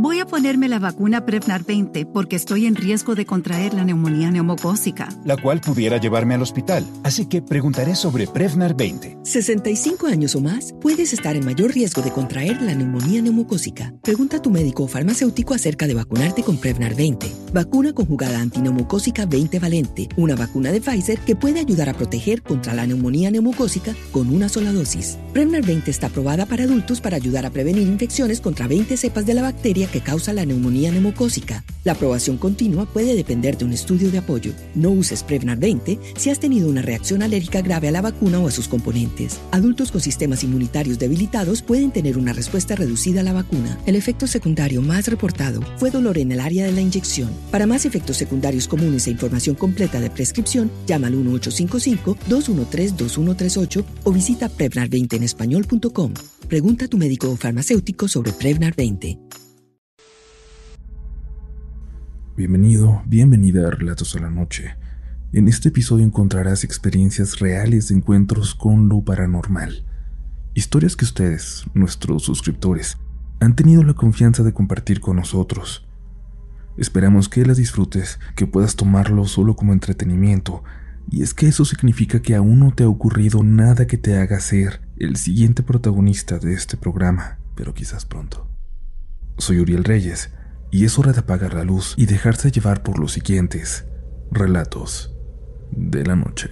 Voy a ponerme la vacuna Prevnar 20 porque estoy en riesgo de contraer la neumonía neumocócica. La cual pudiera llevarme al hospital. Así que preguntaré sobre Prevnar 20. 65 años o más, puedes estar en mayor riesgo de contraer la neumonía neumocócica. Pregunta a tu médico o farmacéutico acerca de vacunarte con Prevnar 20. Vacuna conjugada antineumocócica 20 valente. Una vacuna de Pfizer que puede ayudar a proteger contra la neumonía neumocócica con una sola dosis. Prevnar 20 está aprobada para adultos para ayudar a prevenir infecciones contra 20 cepas de la bacteria que causa la neumonía neumocócica. La aprobación continua puede depender de un estudio de apoyo. No uses Prevnar 20 si has tenido una reacción alérgica grave a la vacuna o a sus componentes. Adultos con sistemas inmunitarios debilitados pueden tener una respuesta reducida a la vacuna. El efecto secundario más reportado fue dolor en el área de la inyección. Para más efectos secundarios comunes e información completa de prescripción, llama al 1855-213-2138 o visita Prevnar20 en español.com. Pregunta a tu médico o farmacéutico sobre Prevnar 20. Bienvenido, bienvenida a Relatos a la Noche. En este episodio encontrarás experiencias reales de encuentros con lo paranormal. Historias que ustedes, nuestros suscriptores, han tenido la confianza de compartir con nosotros. Esperamos que las disfrutes, que puedas tomarlo solo como entretenimiento, y es que eso significa que aún no te ha ocurrido nada que te haga ser el siguiente protagonista de este programa, pero quizás pronto. Soy Uriel Reyes, y es hora de apagar la luz y dejarse llevar por los siguientes relatos de la noche.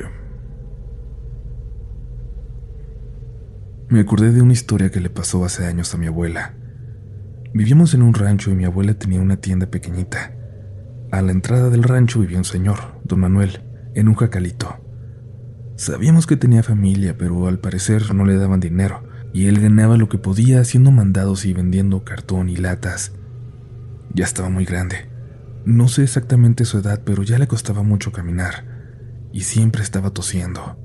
Me acordé de una historia que le pasó hace años a mi abuela. Vivíamos en un rancho y mi abuela tenía una tienda pequeñita. A la entrada del rancho vivía un señor, don Manuel, en un jacalito. Sabíamos que tenía familia, pero al parecer no le daban dinero, y él ganaba lo que podía haciendo mandados y vendiendo cartón y latas. Ya estaba muy grande. No sé exactamente su edad, pero ya le costaba mucho caminar y siempre estaba tosiendo.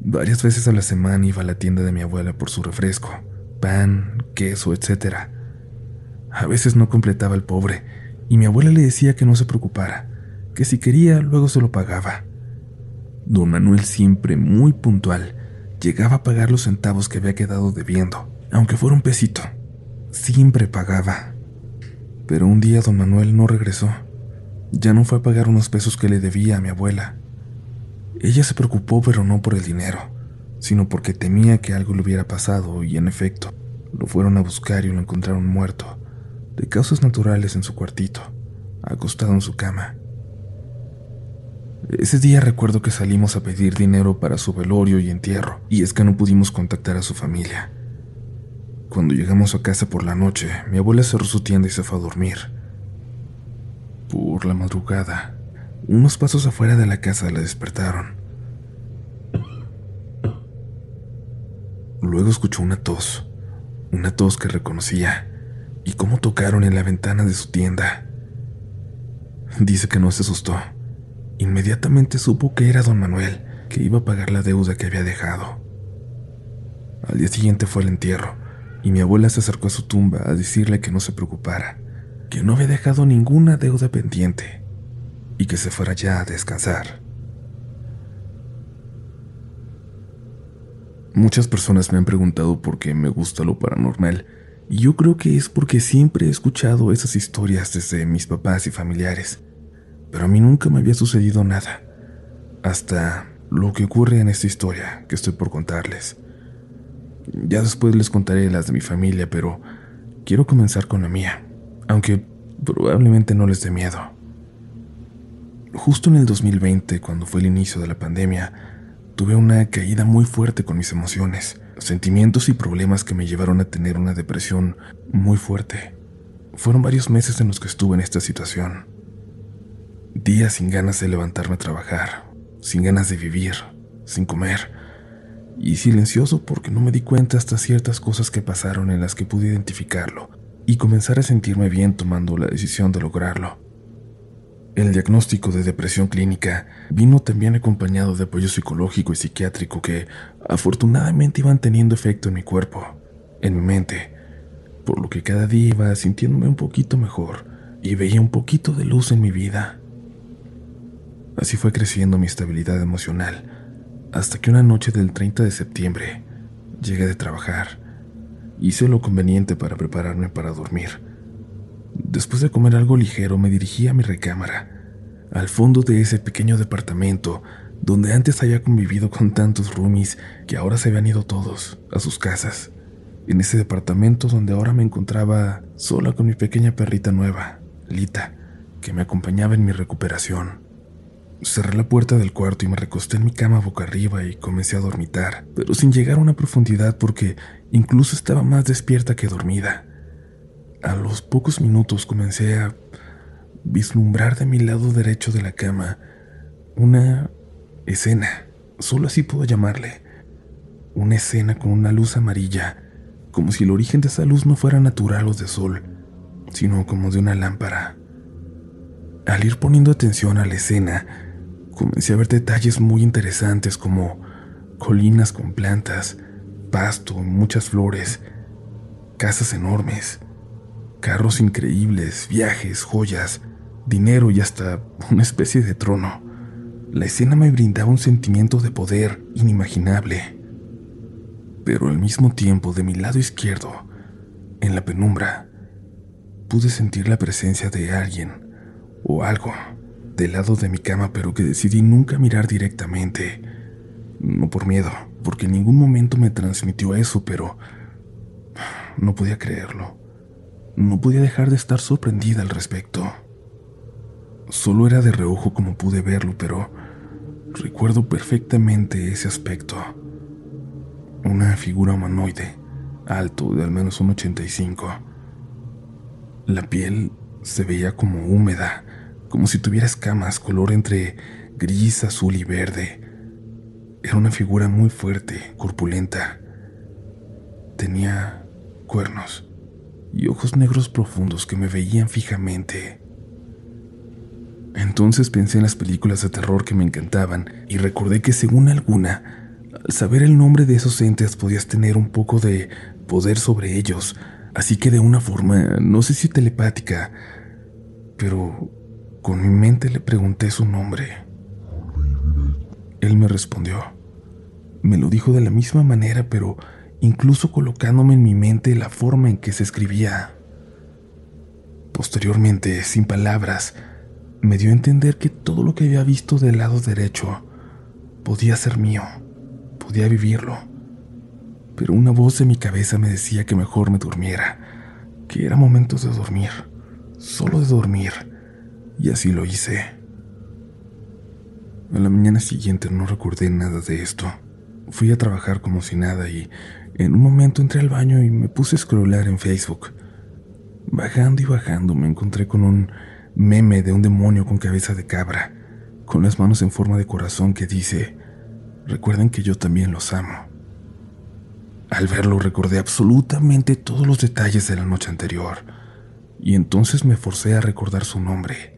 Varias veces a la semana iba a la tienda de mi abuela por su refresco, pan, queso, etc. A veces no completaba el pobre y mi abuela le decía que no se preocupara, que si quería luego se lo pagaba. Don Manuel siempre muy puntual llegaba a pagar los centavos que había quedado debiendo, aunque fuera un pesito. Siempre pagaba. Pero un día don Manuel no regresó. Ya no fue a pagar unos pesos que le debía a mi abuela. Ella se preocupó, pero no por el dinero, sino porque temía que algo le hubiera pasado, y en efecto, lo fueron a buscar y lo encontraron muerto, de causas naturales en su cuartito, acostado en su cama. Ese día recuerdo que salimos a pedir dinero para su velorio y entierro, y es que no pudimos contactar a su familia. Cuando llegamos a casa por la noche, mi abuela cerró su tienda y se fue a dormir. Por la madrugada, unos pasos afuera de la casa la despertaron. Luego escuchó una tos, una tos que reconocía, y cómo tocaron en la ventana de su tienda. Dice que no se asustó. Inmediatamente supo que era don Manuel, que iba a pagar la deuda que había dejado. Al día siguiente fue el entierro, y mi abuela se acercó a su tumba a decirle que no se preocupara, que no había dejado ninguna deuda pendiente y que se fuera ya a descansar. Muchas personas me han preguntado por qué me gusta lo paranormal, y yo creo que es porque siempre he escuchado esas historias desde mis papás y familiares, pero a mí nunca me había sucedido nada, hasta lo que ocurre en esta historia que estoy por contarles. Ya después les contaré las de mi familia, pero quiero comenzar con la mía, aunque probablemente no les dé miedo. Justo en el 2020, cuando fue el inicio de la pandemia, tuve una caída muy fuerte con mis emociones, sentimientos y problemas que me llevaron a tener una depresión muy fuerte. Fueron varios meses en los que estuve en esta situación. Días sin ganas de levantarme a trabajar, sin ganas de vivir, sin comer y silencioso porque no me di cuenta hasta ciertas cosas que pasaron en las que pude identificarlo y comenzar a sentirme bien tomando la decisión de lograrlo. El diagnóstico de depresión clínica vino también acompañado de apoyo psicológico y psiquiátrico que afortunadamente iban teniendo efecto en mi cuerpo, en mi mente, por lo que cada día iba sintiéndome un poquito mejor y veía un poquito de luz en mi vida. Así fue creciendo mi estabilidad emocional hasta que una noche del 30 de septiembre llegué de trabajar. Hice lo conveniente para prepararme para dormir, Después de comer algo ligero me dirigí a mi recámara, al fondo de ese pequeño departamento donde antes había convivido con tantos roomies que ahora se habían ido todos a sus casas. En ese departamento donde ahora me encontraba sola con mi pequeña perrita nueva, Lita, que me acompañaba en mi recuperación. Cerré la puerta del cuarto y me recosté en mi cama boca arriba y comencé a dormitar, pero sin llegar a una profundidad porque incluso estaba más despierta que dormida. A los pocos minutos comencé a vislumbrar de mi lado derecho de la cama una escena, solo así puedo llamarle. Una escena con una luz amarilla, como si el origen de esa luz no fuera natural o de sol, sino como de una lámpara. Al ir poniendo atención a la escena, comencé a ver detalles muy interesantes como colinas con plantas, pasto, muchas flores, casas enormes, carros increíbles, viajes, joyas, dinero y hasta una especie de trono. La escena me brindaba un sentimiento de poder inimaginable. Pero al mismo tiempo, de mi lado izquierdo, en la penumbra, pude sentir la presencia de alguien o algo del lado de mi cama, pero que decidí nunca mirar directamente. No por miedo, porque en ningún momento me transmitió eso, pero no podía creerlo. No podía dejar de estar sorprendida al respecto. Solo era de reojo como pude verlo, pero recuerdo perfectamente ese aspecto. Una figura humanoide, alto, de al menos un 85. La piel se veía como húmeda, como si tuviera escamas, color entre gris, azul y verde. Era una figura muy fuerte, corpulenta. Tenía cuernos y ojos negros profundos que me veían fijamente. Entonces pensé en las películas de terror que me encantaban y recordé que según alguna, al saber el nombre de esos entes podías tener un poco de poder sobre ellos, así que de una forma, no sé si telepática, pero con mi mente le pregunté su nombre. Él me respondió. Me lo dijo de la misma manera, pero incluso colocándome en mi mente la forma en que se escribía. Posteriormente, sin palabras, me dio a entender que todo lo que había visto del lado derecho podía ser mío, podía vivirlo. Pero una voz de mi cabeza me decía que mejor me durmiera, que era momento de dormir, solo de dormir y así lo hice. A la mañana siguiente no recordé nada de esto. Fui a trabajar como si nada y en un momento entré al baño y me puse a scrollar en Facebook. Bajando y bajando me encontré con un meme de un demonio con cabeza de cabra, con las manos en forma de corazón que dice, recuerden que yo también los amo. Al verlo recordé absolutamente todos los detalles de la noche anterior, y entonces me forcé a recordar su nombre.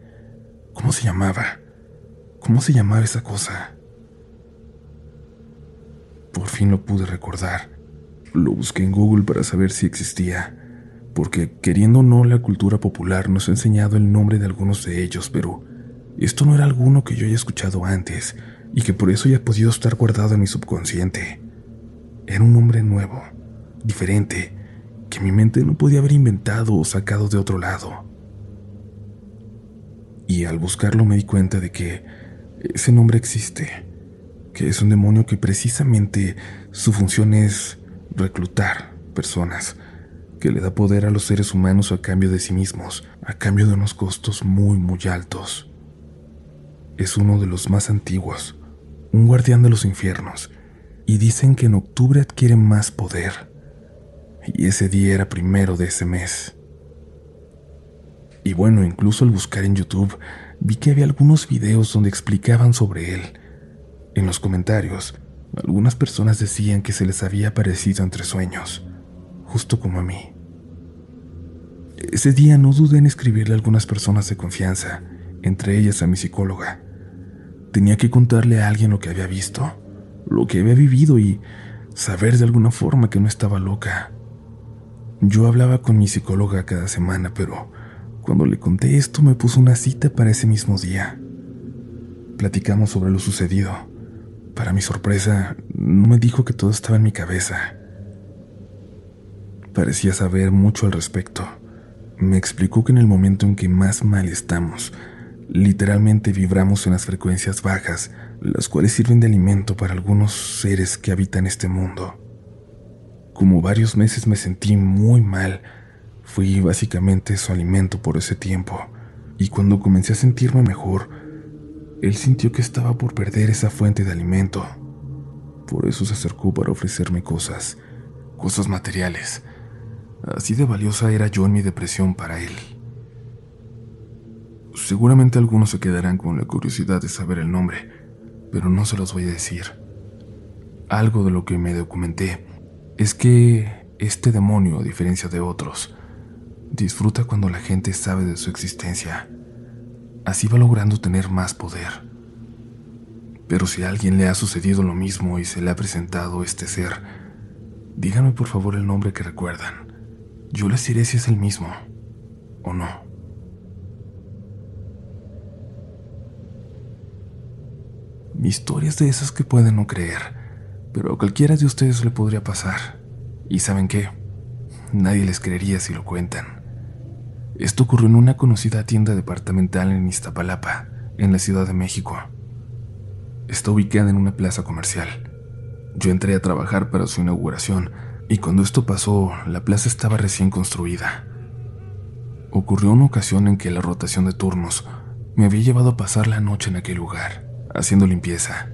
¿Cómo se llamaba? ¿Cómo se llamaba esa cosa? Por fin lo pude recordar. Lo busqué en Google para saber si existía, porque queriendo o no la cultura popular nos ha enseñado el nombre de algunos de ellos, pero esto no era alguno que yo haya escuchado antes y que por eso haya podido estar guardado en mi subconsciente. Era un nombre nuevo, diferente, que mi mente no podía haber inventado o sacado de otro lado y al buscarlo me di cuenta de que ese nombre existe, que es un demonio que precisamente su función es reclutar personas, que le da poder a los seres humanos a cambio de sí mismos, a cambio de unos costos muy, muy altos. Es uno de los más antiguos, un guardián de los infiernos, y dicen que en octubre adquiere más poder. Y ese día era primero de ese mes. Y bueno, incluso al buscar en YouTube vi que había algunos videos donde explicaban sobre él. En los comentarios, algunas personas decían que se les había aparecido entre sueños, justo como a mí. Ese día no dudé en escribirle a algunas personas de confianza, entre ellas a mi psicóloga. Tenía que contarle a alguien lo que había visto, lo que había vivido y saber de alguna forma que no estaba loca. Yo hablaba con mi psicóloga cada semana, pero cuando le conté esto me puso una cita para ese mismo día. Platicamos sobre lo sucedido. Para mi sorpresa, no me dijo que todo estaba en mi cabeza. Parecía saber mucho al respecto, Me explicó que en el momento en que más mal estamos, literalmente vibramos en las frecuencias bajas, las cuales sirven de alimento para algunos seres que habitan este mundo. Como varios meses me sentí muy mal, fui básicamente su alimento por ese tiempo, y cuando comencé a sentirme mejor, él sintió que estaba por perder esa fuente de alimento. Por eso se acercó para ofrecerme cosas, cosas materiales. Así de valiosa era yo en mi depresión para él. Seguramente algunos se quedarán con la curiosidad de saber el nombre, pero no se los voy a decir. Algo de lo que me documenté es que este demonio, a diferencia de otros, disfruta cuando la gente sabe de su existencia. Así va logrando tener más poder. Pero si a alguien le ha sucedido lo mismo y se le ha presentado este ser, díganme por favor el nombre que recuerdan. Yo les diré si es el mismo o no. Mi historia es de esas que pueden no creer, pero a cualquiera de ustedes le podría pasar. ¿Y saben qué? Nadie les creería si lo cuentan. Esto ocurrió en una conocida tienda departamental en Iztapalapa, en la Ciudad de México. Está ubicada en una plaza comercial. Yo entré a trabajar para su inauguración y cuando esto pasó, la plaza estaba recién construida. Ocurrió una ocasión en que la rotación de turnos me había llevado a pasar la noche en aquel lugar, haciendo limpieza.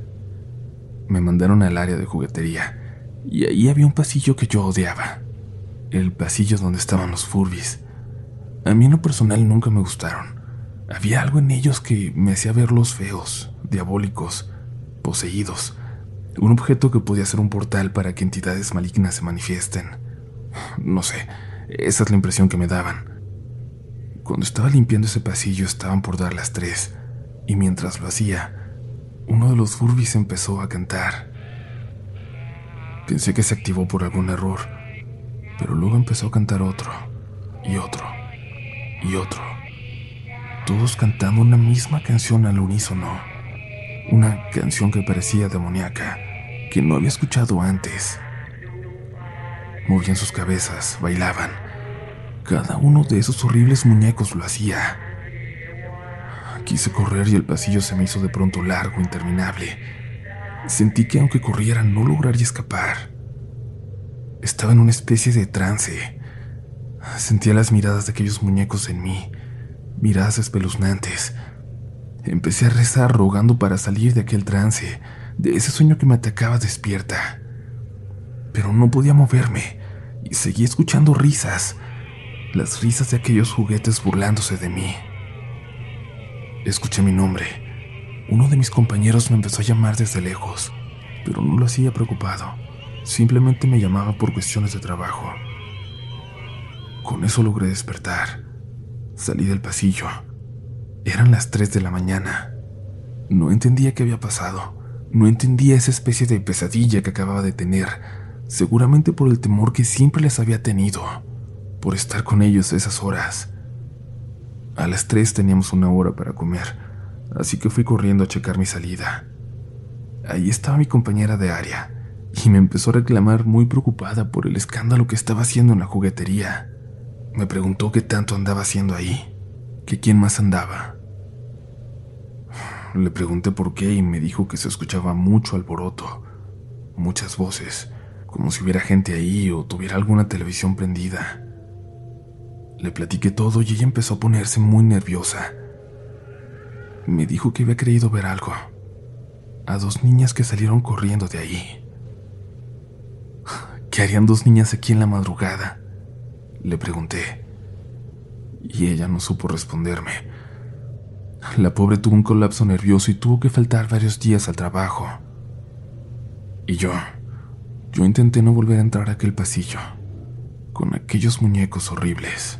Me mandaron al área de juguetería y ahí había un pasillo que yo odiaba. El pasillo donde estaban los furbis. A mí en lo personal nunca me gustaron. Había algo en ellos que me hacía verlos feos, diabólicos, poseídos un objeto que podía ser un portal para que entidades malignas se manifiesten. No sé, esa es la impresión que me daban. Cuando estaba limpiando ese pasillo estaban por dar las tres, y mientras lo hacía, uno de los Furbis empezó a cantar. Pensé que se activó por algún error, pero luego empezó a cantar otro, y otro, y otro. Todos cantando una misma canción al unísono. Una canción que parecía demoníaca, que no había escuchado antes. Movían sus cabezas, bailaban. Cada uno de esos horribles muñecos lo hacía. Quise correr y el pasillo se me hizo de pronto largo, interminable. Sentí que aunque corriera no lograría escapar. Estaba en una especie de trance. Sentía las miradas de aquellos muñecos en mí, miradas espeluznantes, Empecé a rezar rogando para salir de aquel trance, de ese sueño que me atacaba despierta. Pero no podía moverme y seguí escuchando risas, las risas de aquellos juguetes burlándose de mí. Escuché mi nombre. Uno de mis compañeros me empezó a llamar desde lejos, pero no lo hacía preocupado. Simplemente me llamaba por cuestiones de trabajo. Con eso logré despertar. Salí del pasillo eran las 3 de la mañana. No entendía qué había pasado. No entendía esa especie de pesadilla que acababa de tener, seguramente por el temor que siempre les había tenido, por estar con ellos esas horas. A las 3 teníamos una hora para comer, así que fui corriendo a checar mi salida. Ahí estaba mi compañera de área, y me empezó a reclamar muy preocupada por el escándalo que estaba haciendo en la juguetería. Me preguntó qué tanto andaba haciendo ahí que quién más andaba. Le pregunté por qué y me dijo que se escuchaba mucho alboroto, muchas voces, como si hubiera gente ahí o tuviera alguna televisión prendida. Le platiqué todo y ella empezó a ponerse muy nerviosa. Me dijo que había creído ver algo, a dos niñas que salieron corriendo de ahí. ¿Qué harían dos niñas aquí en la madrugada? Le pregunté y ella no supo responderme. La pobre tuvo un colapso nervioso y tuvo que faltar varios días al trabajo. Y yo, yo intenté no volver a entrar a aquel pasillo, con aquellos muñecos horribles.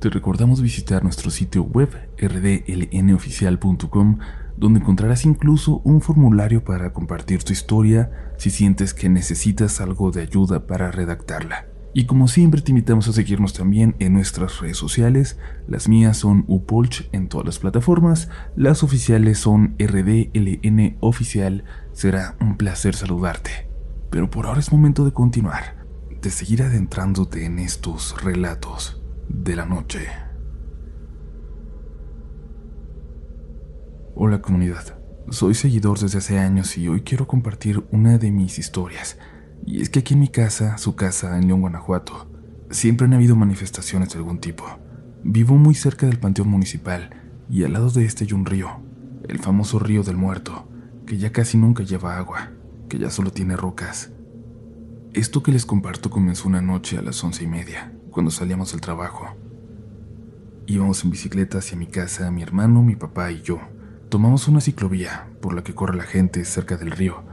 Te recordamos visitar nuestro sitio web rdlnoficial.com donde encontrarás incluso un formulario para compartir tu historia si sientes que necesitas algo de ayuda para redactarla. Y como siempre te invitamos a seguirnos también en nuestras redes sociales. Las mías son Upolch en todas las plataformas, las oficiales son RDLN Oficial. Será un placer saludarte. Pero por ahora es momento de continuar, de seguir adentrándote en estos relatos de la noche. Hola comunidad, soy seguidor desde hace años y hoy quiero compartir una de mis historias y es que aquí en mi casa, su casa en León, Guanajuato, siempre han habido manifestaciones de algún tipo. Vivo muy cerca del Panteón Municipal y al lado de este hay un río, el famoso río del muerto, que ya casi nunca lleva agua, que ya solo tiene rocas. Esto que les comparto comenzó una noche a las once y media, cuando salíamos del trabajo. Íbamos en bicicleta hacia mi casa, mi hermano, mi papá y yo. Tomamos una ciclovía por la que corre la gente cerca del río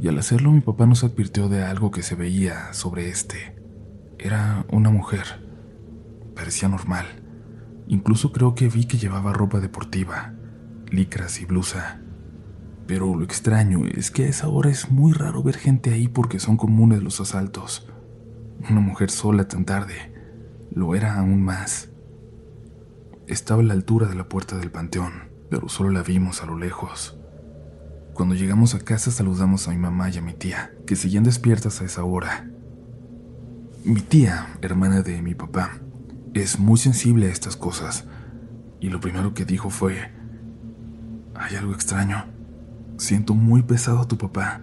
y al hacerlo mi papá nos advirtió de algo que se veía sobre este. Era una mujer. Parecía normal. Incluso creo que vi que llevaba ropa deportiva, licras y blusa. Pero lo extraño es que a esa hora es muy raro ver gente ahí porque son comunes los asaltos. Una mujer sola tan tarde lo era aún más. Estaba a la altura de la puerta del panteón, pero solo la vimos a lo lejos. Cuando llegamos a casa saludamos a mi mamá y a mi tía, que seguían despiertas a esa hora. Mi tía, hermana de mi papá, es muy sensible a estas cosas, y lo primero que dijo fue, hay algo extraño. Siento muy pesado a tu papá,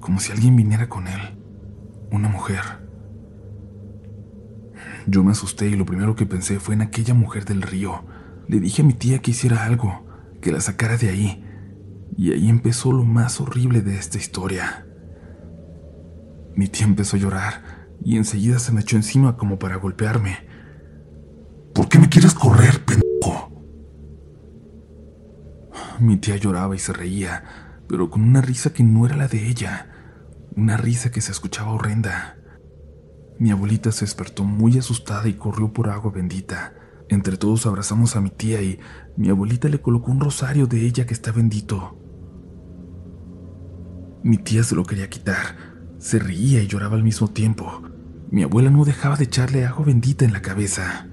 como si alguien viniera con él, una mujer. Yo me asusté y lo primero que pensé fue en aquella mujer del río. Le dije a mi tía que hiciera algo, que la sacara de ahí, y ahí empezó lo más horrible de esta historia. Mi tía empezó a llorar y enseguida se me echó encima como para golpearme. ¿Por qué me quieres correr, pendejo? Mi tía lloraba y se reía, pero con una risa que no era la de ella, una risa que se escuchaba horrenda. Mi abuelita se despertó muy asustada y corrió por agua bendita. Entre todos abrazamos a mi tía y mi abuelita le colocó un rosario de ella que está bendito. Mi tía se lo quería quitar. Se reía y lloraba al mismo tiempo. Mi abuela no dejaba de echarle agua bendita en la cabeza.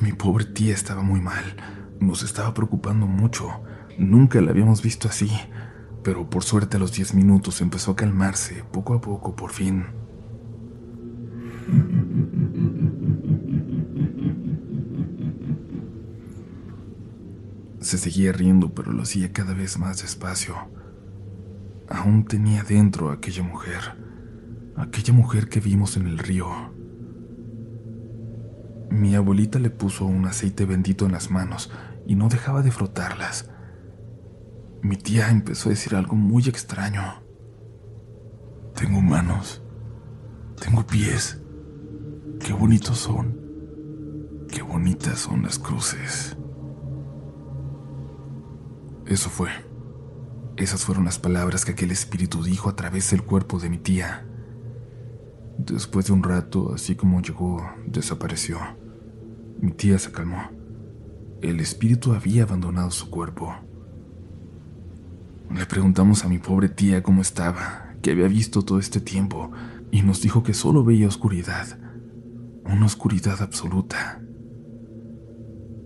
Mi pobre tía estaba muy mal. Nos estaba preocupando mucho. Nunca la habíamos visto así. Pero por suerte a los diez minutos empezó a calmarse, poco a poco, por fin. Se seguía riendo, pero lo hacía cada vez más despacio aún tenía dentro a aquella mujer, aquella mujer que vimos en el río. Mi abuelita le puso un aceite bendito en las manos y no dejaba de frotarlas. Mi tía empezó a decir algo muy extraño. Tengo manos, tengo pies, qué bonitos son, qué bonitas son las cruces. Eso fue. Esas fueron las palabras que aquel espíritu dijo a través del cuerpo de mi tía. Después de un rato, así como llegó, desapareció. Mi tía se calmó. El espíritu había abandonado su cuerpo. Le preguntamos a mi pobre tía cómo estaba, qué había visto todo este tiempo, y nos dijo que solo veía oscuridad, una oscuridad absoluta.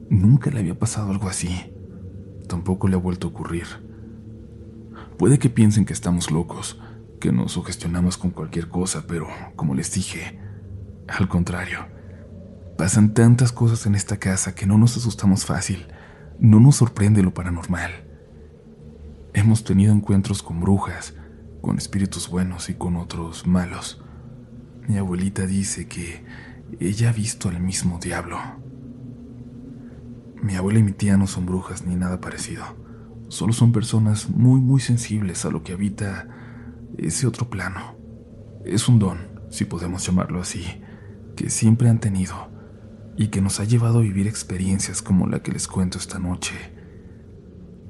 Nunca le había pasado algo así. Tampoco le ha vuelto a ocurrir. Puede que piensen que estamos locos, que nos sugestionamos con cualquier cosa, pero, como les dije, al contrario. Pasan tantas cosas en esta casa que no nos asustamos fácil, no nos sorprende lo paranormal. Hemos tenido encuentros con brujas, con espíritus buenos y con otros malos. Mi abuelita dice que ella ha visto al mismo diablo. Mi abuela y mi tía no son brujas ni nada parecido. Solo son personas muy, muy sensibles a lo que habita ese otro plano. Es un don, si podemos llamarlo así, que siempre han tenido y que nos ha llevado a vivir experiencias como la que les cuento esta noche.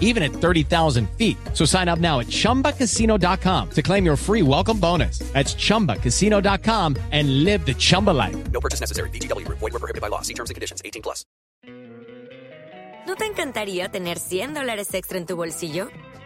even at 30,000 feet. So sign up now at chumbacasino.com to claim your free welcome bonus. That's chumbacasino.com and live the Chumba life. No purchase necessary. VGW Group. Void were prohibited by law. See terms and conditions. 18 plus. ¿No te encantaría tener 100 dólares extra en tu bolsillo?